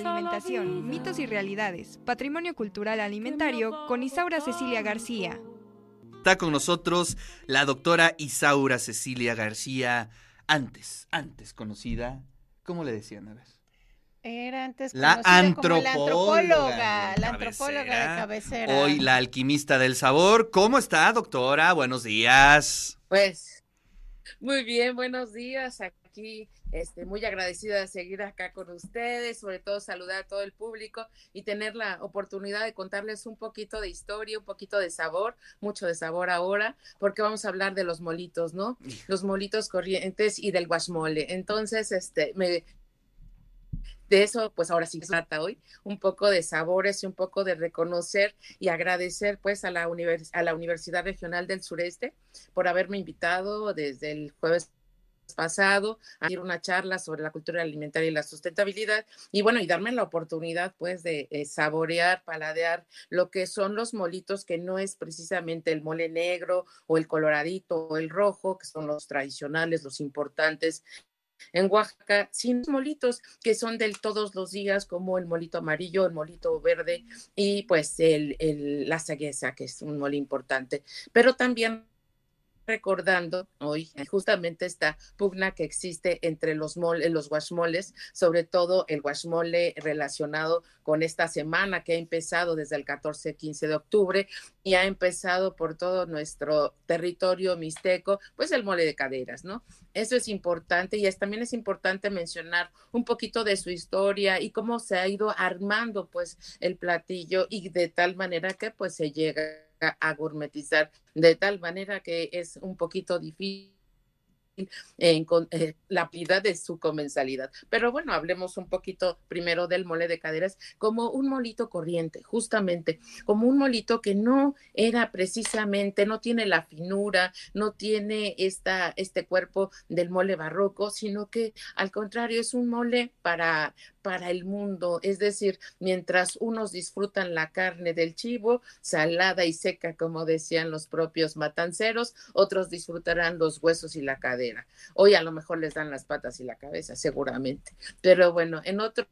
la alimentación, mitos y realidades, patrimonio cultural alimentario con Isaura Cecilia García. Está con nosotros la doctora Isaura Cecilia García, antes, antes conocida, ¿cómo le decían a ver? Era antes la antropóloga, la antropóloga de cabecera. Hoy la alquimista del sabor. ¿Cómo está, doctora? Buenos días. Pues muy bien, buenos días. Aquí este, muy agradecida de seguir acá con ustedes, sobre todo saludar a todo el público y tener la oportunidad de contarles un poquito de historia, un poquito de sabor, mucho de sabor ahora, porque vamos a hablar de los molitos, ¿no? Los molitos corrientes y del guasmole. Entonces, este, me, de eso, pues ahora sí se trata hoy, un poco de sabores y un poco de reconocer y agradecer pues a la, a la Universidad Regional del Sureste por haberme invitado desde el jueves pasado ir una charla sobre la cultura alimentaria y la sustentabilidad y bueno, y darme la oportunidad pues de eh, saborear, paladear lo que son los molitos que no es precisamente el mole negro o el coloradito o el rojo, que son los tradicionales, los importantes en Oaxaca, sin molitos que son del todos los días, como el molito amarillo, el molito verde y pues el, el la saguesa, que es un mole importante. Pero también recordando hoy justamente esta pugna que existe entre los moles, los guashmoles, sobre todo el guashmole relacionado con esta semana que ha empezado desde el 14-15 de octubre y ha empezado por todo nuestro territorio mixteco, pues el mole de caderas, ¿no? Eso es importante y es, también es importante mencionar un poquito de su historia y cómo se ha ido armando pues el platillo y de tal manera que pues se llega a gourmetizar de tal manera que es un poquito difícil en eh, la habilidad de su comensalidad. Pero bueno, hablemos un poquito primero del mole de caderas como un molito corriente, justamente, como un molito que no era precisamente, no tiene la finura, no tiene esta, este cuerpo del mole barroco, sino que al contrario es un mole para, para el mundo. Es decir, mientras unos disfrutan la carne del chivo, salada y seca, como decían los propios matanceros, otros disfrutarán los huesos y la cadera. Hoy a lo mejor les dan las patas y la cabeza, seguramente. Pero bueno, en otros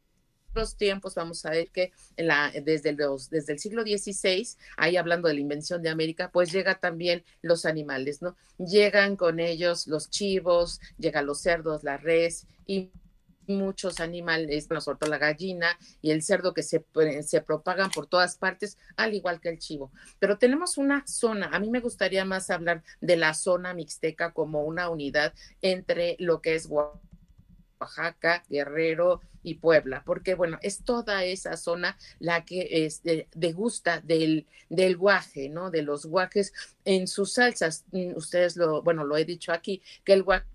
tiempos vamos a ver que la, desde, los, desde el siglo XVI, ahí hablando de la invención de América, pues llega también los animales, ¿no? Llegan con ellos los chivos, llegan los cerdos, la res y muchos animales, no sobre la gallina y el cerdo que se, se propagan por todas partes, al igual que el chivo. Pero tenemos una zona, a mí me gustaría más hablar de la zona mixteca como una unidad entre lo que es Oaxaca, Guerrero y Puebla, porque bueno, es toda esa zona la que es degusta del, del guaje, ¿no? De los guajes en sus salsas. Mm, ustedes lo, bueno, lo he dicho aquí, que el guaje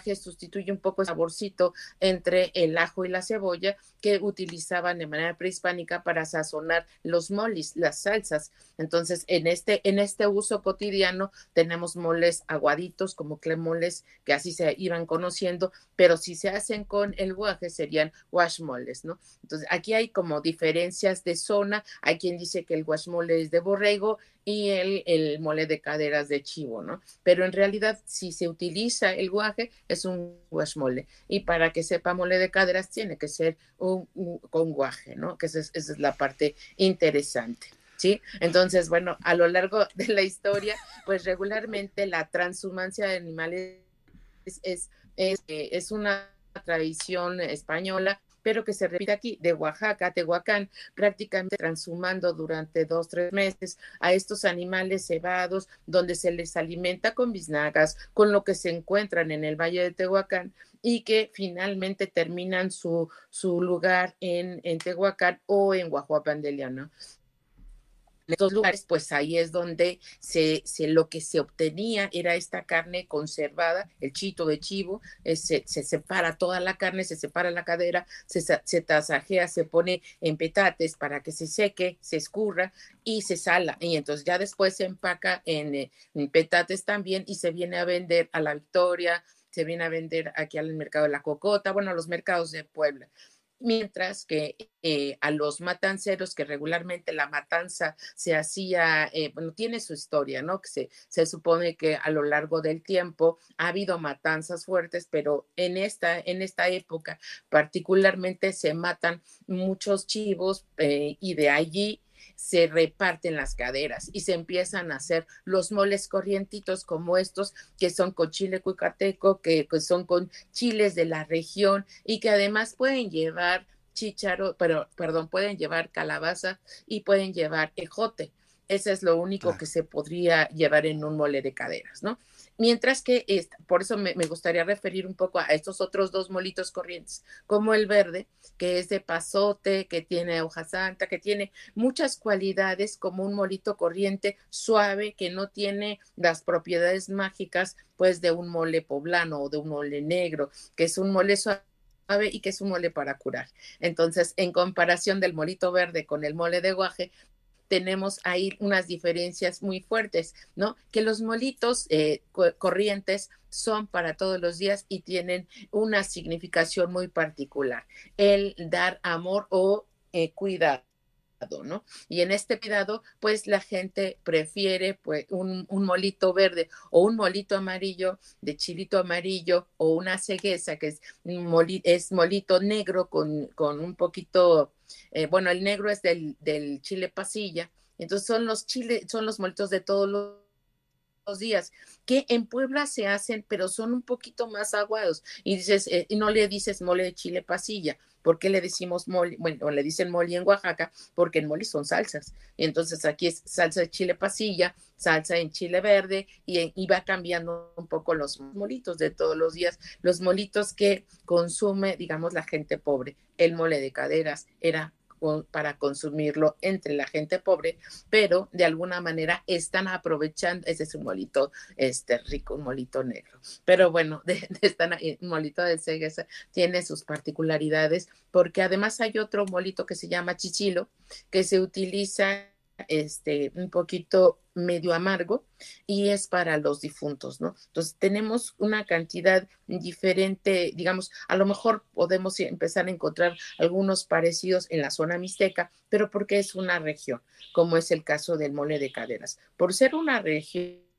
sustituye un poco el saborcito entre el ajo y la cebolla que utilizaban de manera prehispánica para sazonar los molis, las salsas. Entonces, en este, en este uso cotidiano tenemos moles aguaditos como clemoles, que así se iban conociendo, pero si se hacen con el guaje serían moles, ¿no? Entonces, aquí hay como diferencias de zona. Hay quien dice que el guashmole es de borrego y el, el mole de caderas de chivo, ¿no? Pero en realidad, si se utiliza el guaje, es un guashmole. Y para que sepa mole de caderas, tiene que ser un, con guaje, ¿no? Que esa es, la parte interesante. ¿Sí? Entonces, bueno, a lo largo de la historia, pues regularmente la transhumancia de animales es, es, es, es una tradición española pero que se repite aquí, de Oaxaca a Tehuacán, prácticamente transhumando durante dos, tres meses a estos animales cebados, donde se les alimenta con biznagas, con lo que se encuentran en el Valle de Tehuacán y que finalmente terminan su, su lugar en, en Tehuacán o en Guajuapan de estos lugares, pues ahí es donde se, lo que se obtenía era esta carne conservada, el chito de chivo, eh, se, se, separa toda la carne, se separa la cadera, se, se tasajea, se pone en petates para que se seque, se escurra y se sala. Y entonces ya después se empaca en, eh, en petates también y se viene a vender a la Victoria, se viene a vender aquí al mercado de la Cocota, bueno, a los mercados de Puebla mientras que eh, a los matanceros, que regularmente la matanza se hacía, eh, bueno, tiene su historia, ¿no? Que se, se, supone que a lo largo del tiempo ha habido matanzas fuertes, pero en esta, en esta época particularmente se matan muchos chivos eh, y de allí se reparten las caderas y se empiezan a hacer los moles corrientitos como estos que son con chile cuicateco, que, son con chiles de la región y que además pueden llevar chícharo, pero perdón, pueden llevar calabaza y pueden llevar ejote. Ese es lo único que se podría llevar en un mole de caderas, ¿no? Mientras que, por eso me, gustaría referir un poco a estos otros dos molitos corrientes, como el verde, que es de pasote, que tiene hoja santa, que tiene muchas cualidades como un molito corriente suave, que no tiene las propiedades mágicas, pues, de un mole poblano o de un mole negro, que es un mole suave y que es un mole para curar. Entonces, en comparación del molito verde con el mole de guaje, tenemos ahí unas diferencias muy fuertes, ¿no? Que los molitos eh, corrientes son para todos los días y tienen una significación muy particular, el dar amor o eh, cuidado. ¿no? Y en este cuidado, pues la gente prefiere pues, un, molito verde o un molito amarillo de chilito amarillo o una cegueza que es, es molito negro con, con un poquito eh, bueno, el negro es del, del chile pasilla, entonces son los chiles, son los molitos de todos los días, que en Puebla se hacen, pero son un poquito más aguados. Y dices, eh, y no le dices mole de chile pasilla. ¿Por qué le decimos mole? Bueno, le dicen mole en Oaxaca, porque en mole son salsas. Entonces aquí es salsa de chile pasilla, salsa en chile verde, y, y va cambiando un poco los molitos de todos los días, los molitos que consume, digamos, la gente pobre. El mole de caderas era para consumirlo entre la gente pobre, pero de alguna manera están aprovechando, ese es un molito este, rico, un molito negro. Pero bueno, de, de un molito de ceguesa tiene sus particularidades, porque además hay otro molito que se llama chichilo, que se utiliza este, un poquito medio amargo y es para los difuntos, ¿no? Entonces tenemos una cantidad diferente, digamos, a lo mejor podemos empezar a encontrar algunos parecidos en la zona mixteca, pero porque es una región, como es el caso del mole de caderas. Por ser una región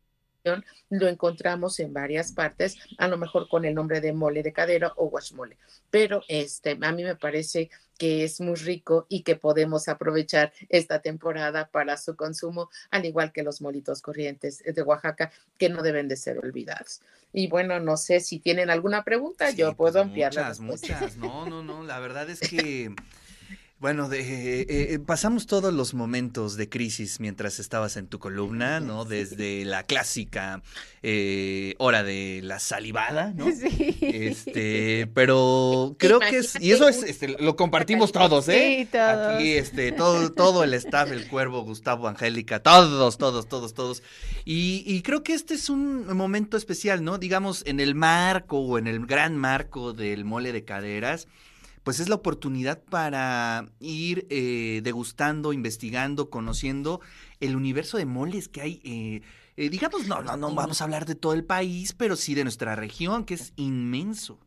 lo encontramos en varias partes, a lo mejor con el nombre de mole de cadera o guachmole, pero este, a mí me parece que es muy rico y que podemos aprovechar esta temporada para su consumo, al igual que los molitos corrientes de Oaxaca, que no deben de ser olvidados. Y bueno, no sé si tienen alguna pregunta, yo puedo pues ampliarla. Muchas, muchas, no, no, no, la verdad es que... Bueno, de, eh, eh, pasamos todos los momentos de crisis mientras estabas en tu columna, ¿no? Desde la clásica eh, hora de la salivada, ¿no? Sí. Este, pero creo que es, y eso es, este, lo compartimos todos, ¿eh? Sí, todos. Aquí, este, todo, todo el staff, el cuervo, Gustavo, Angélica, todos, todos, todos, todos. Y, y creo que este es un momento especial, ¿no? Digamos, en el marco o en el gran marco del mole de caderas pues es la oportunidad para ir eh, degustando, investigando, conociendo el universo de moles que hay. Eh, eh, digamos, no, no, no vamos a hablar de todo el país, pero sí de nuestra región, que es inmenso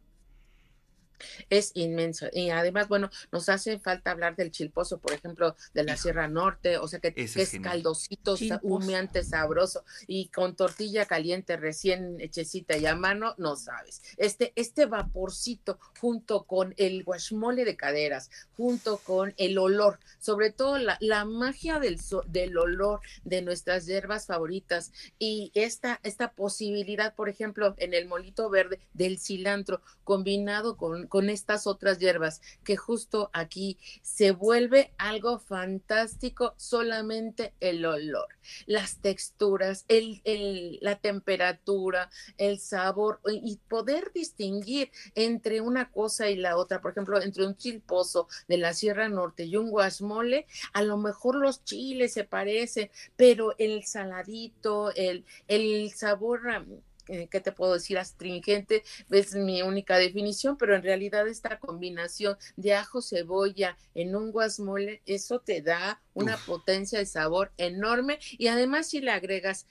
es inmenso. Y además, bueno, nos hace falta hablar del chilposo, por ejemplo, de la Sierra Norte, o sea que, es, caldosito, humeante, sabroso, y con tortilla caliente recién hechecita y a mano, no sabes. Este, este vaporcito junto con el guachmole de caderas, junto con el olor, sobre todo la, la magia del, del olor de nuestras hierbas favoritas y esta, esta posibilidad, por ejemplo, en el molito verde del cilantro combinado con con estas otras hierbas, que justo aquí se vuelve algo fantástico solamente el olor, las texturas, el, la temperatura, el sabor y poder distinguir entre una cosa y la otra, por ejemplo, entre un chilpozo de la Sierra Norte y un guasmole, a lo mejor los chiles se parecen, pero el saladito, el, el sabor eh, ¿qué te puedo decir? Astringente, es mi única definición, pero en realidad esta combinación de ajo, cebolla en un guasmole, eso te da una potencia de sabor enorme y además si le agregas,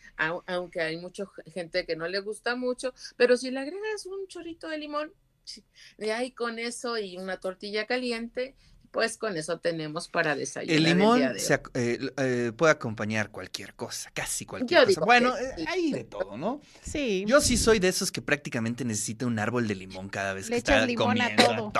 aunque hay mucha gente que no le gusta mucho, pero si le agregas un chorrito de limón, De ahí con eso y una tortilla caliente, pues con eso tenemos para desayunar. El limón se, eh, eh, puede acompañar cualquier cosa, casi cualquier cosa. Bueno, eh, hay de todo, ¿no? Sí. Yo sí soy de esos que prácticamente necesita un árbol de limón cada vez que está comiendo. A todo.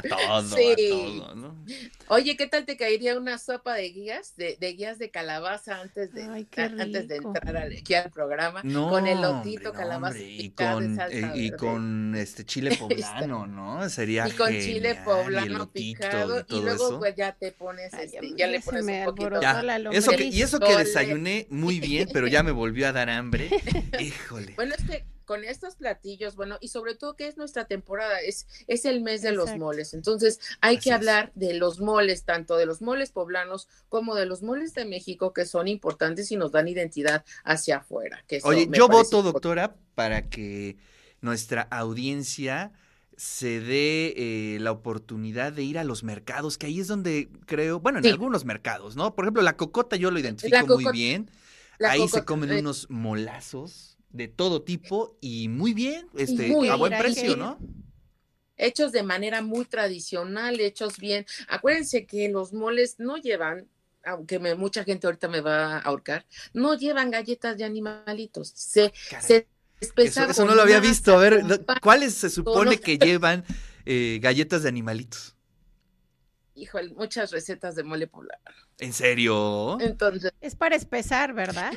A todo, sí. a todo, ¿no? Oye, ¿qué tal te caería una sopa de guías, de, guías de calabaza antes de, antes de entrar aquí al programa? No, con el lotito, calabaza y con, y con este chile poblano, ¿no? Sería Y con chile poblano picado y, luego pues ya te pones, este, ya, le pones un poquito. eso y eso que desayuné muy bien, pero ya me volvió a dar hambre. Híjole. Bueno, es que con estos platillos, bueno, y sobre todo que es nuestra temporada, es, es el mes de los moles. Entonces, hay que hablar de los moles, tanto de los moles poblanos como de los moles de México, que son importantes y nos dan identidad hacia afuera. Que Oye, yo voto, doctora, para que nuestra audiencia se dé eh, la oportunidad de ir a los mercados, que ahí es donde creo, bueno, en algunos mercados, ¿no? Por ejemplo, la cocota yo lo identifico muy bien. Ahí se comen eh unos molazos de todo tipo y muy bien, este, a buen precio, ¿no? Hechos de manera muy tradicional, hechos bien. Acuérdense que los moles no llevan, aunque mucha gente ahorita me va a ahorcar, no llevan galletas de animalitos. Se, se eso, no lo había visto. A ver, ¿cuáles se supone que llevan eh, galletas de animalitos? Híjole, muchas recetas de mole poblano. ¿En serio? Entonces. Es para espesar, ¿verdad?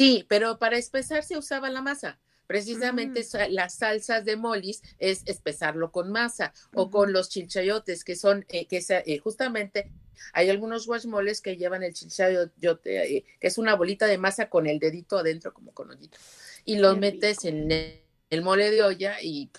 Sí, pero para espesar se usaba la masa. Precisamente mm. las salsas de molis es espesarlo con masa o con los chilchayotes, que son, eh, que eh, justamente hay algunos guasmoles que llevan el chilchayote, eh, que es una bolita de masa con el dedito adentro, como con hoyito, y lo metes en el, mole de olla y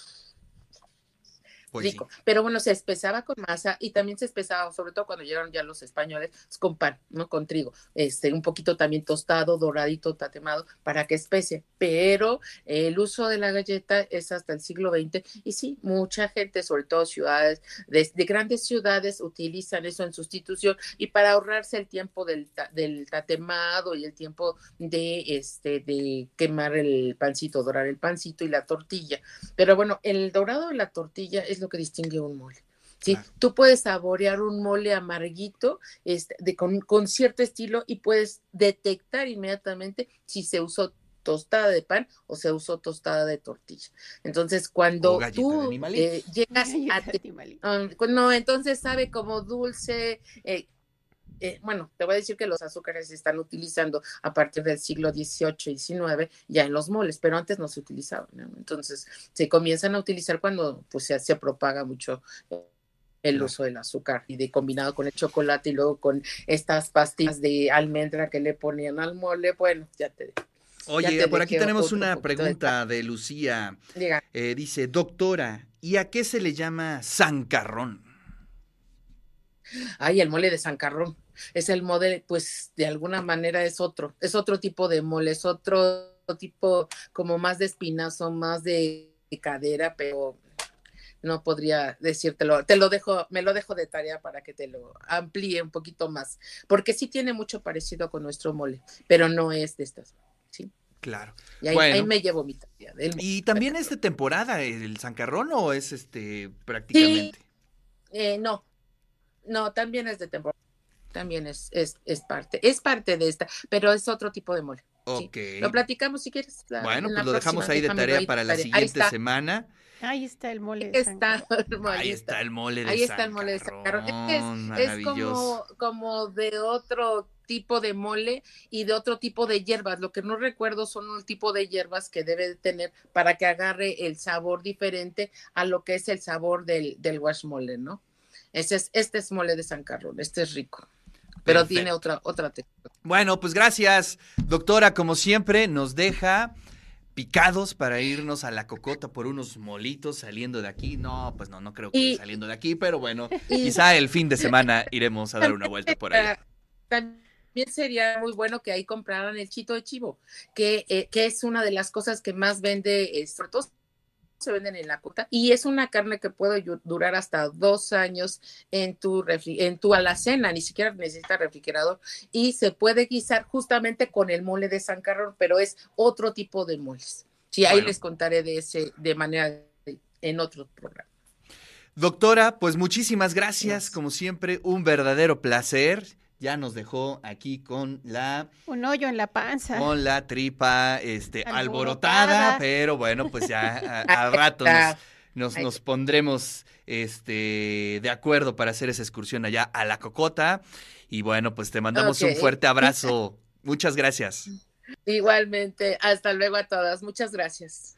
pues rico. Pero bueno, se espesaba con masa y también se espesaba, sobre todo cuando llegaron ya los españoles, con pan, ¿no? Con trigo, este, un poquito también tostado, doradito, tatemado, para que especie. Pero el uso de la galleta es hasta el siglo XX y sí, mucha gente, sobre todo ciudades, de, grandes ciudades, utilizan eso en sustitución y para ahorrarse el tiempo del, del tatemado y el tiempo de, este, de quemar el pancito, dorar el pancito y la tortilla. Pero bueno, el dorado de la tortilla es lo que distingue un mole. Sí, tú puedes saborear un mole amarguito este, de, con, cierto estilo y puedes detectar inmediatamente si se usó tostada de pan o se usó tostada de tortilla. Entonces, cuando tú eh, llegas a... Um, no, entonces sabe como dulce, eh, eh, bueno, te voy a decir que los azúcares se están utilizando a partir del siglo XVIII y XIX ya en los moles, pero antes no se utilizaban. Entonces, se comienzan a utilizar cuando pues, se, se propaga mucho el uso del azúcar y de combinado con el chocolate y luego con estas pastillas de almendra que le ponían al mole, bueno, ya te Oye, por aquí tenemos una pregunta de, Lucía. Eh, dice, doctora, ¿y a qué se le llama zancarrón? Ay, el mole de zancarrón es el mole, pues de alguna manera es otro, es otro tipo de mole, es otro tipo como más de espinazo, más de cadera, pero no podría decírtelo, te lo dejo, me lo dejo de tarea para que te lo amplíe un poquito más, porque sí tiene mucho parecido con nuestro mole, pero no es de estas, ¿sí? Claro. Y ahí, me llevo mi tarea. ¿Y también es de temporada el zancarrón o es este prácticamente? Eh, no, no, también es de temporada también es, es, es, parte, es parte de esta, pero es otro tipo de mole. Ok. Lo platicamos si quieres. bueno, pues lo dejamos ahí de tarea para la siguiente semana. Ahí está el mole de está Ahí está el mole de Ahí está el mole de Es, es como, como de otro tipo de mole y de otro tipo de hierbas. Lo que no recuerdo son un tipo de hierbas que debe tener para que agarre el sabor diferente a lo que es el sabor del, del mole, ¿no? Este es, este es mole de San Carlos, este es rico pero tiene otra, otra textura. Bueno, pues gracias, doctora. Como siempre, nos deja picados para irnos a la cocota por unos molitos saliendo de aquí. No, pues no, no creo que saliendo de aquí, pero bueno, quizá el fin de semana iremos a dar una vuelta por allá. También sería muy bueno que ahí compraran el chito de chivo, que, eh, que es una de las cosas que más vende, eh, sobre todo se venden en la cota y es una carne que puede durar hasta dos años en tu en tu alacena, ni siquiera necesita refrigerador y se puede guisar justamente con el mole de San Carlos, pero es otro tipo de moles. Sí, ahí les contaré de ese de manera en otro programa. Doctora, pues muchísimas gracias, como siempre, un verdadero placer. Ya nos dejó aquí con la un hoyo en la panza. Con la tripa este alborotada, Alborotada. pero bueno, pues ya a- al rato nos, nos, nos pondremos este de acuerdo para hacer esa excursión allá a la Cocota. Y bueno, pues te mandamos un fuerte abrazo. Muchas gracias. Igualmente, hasta luego a todas. Muchas gracias.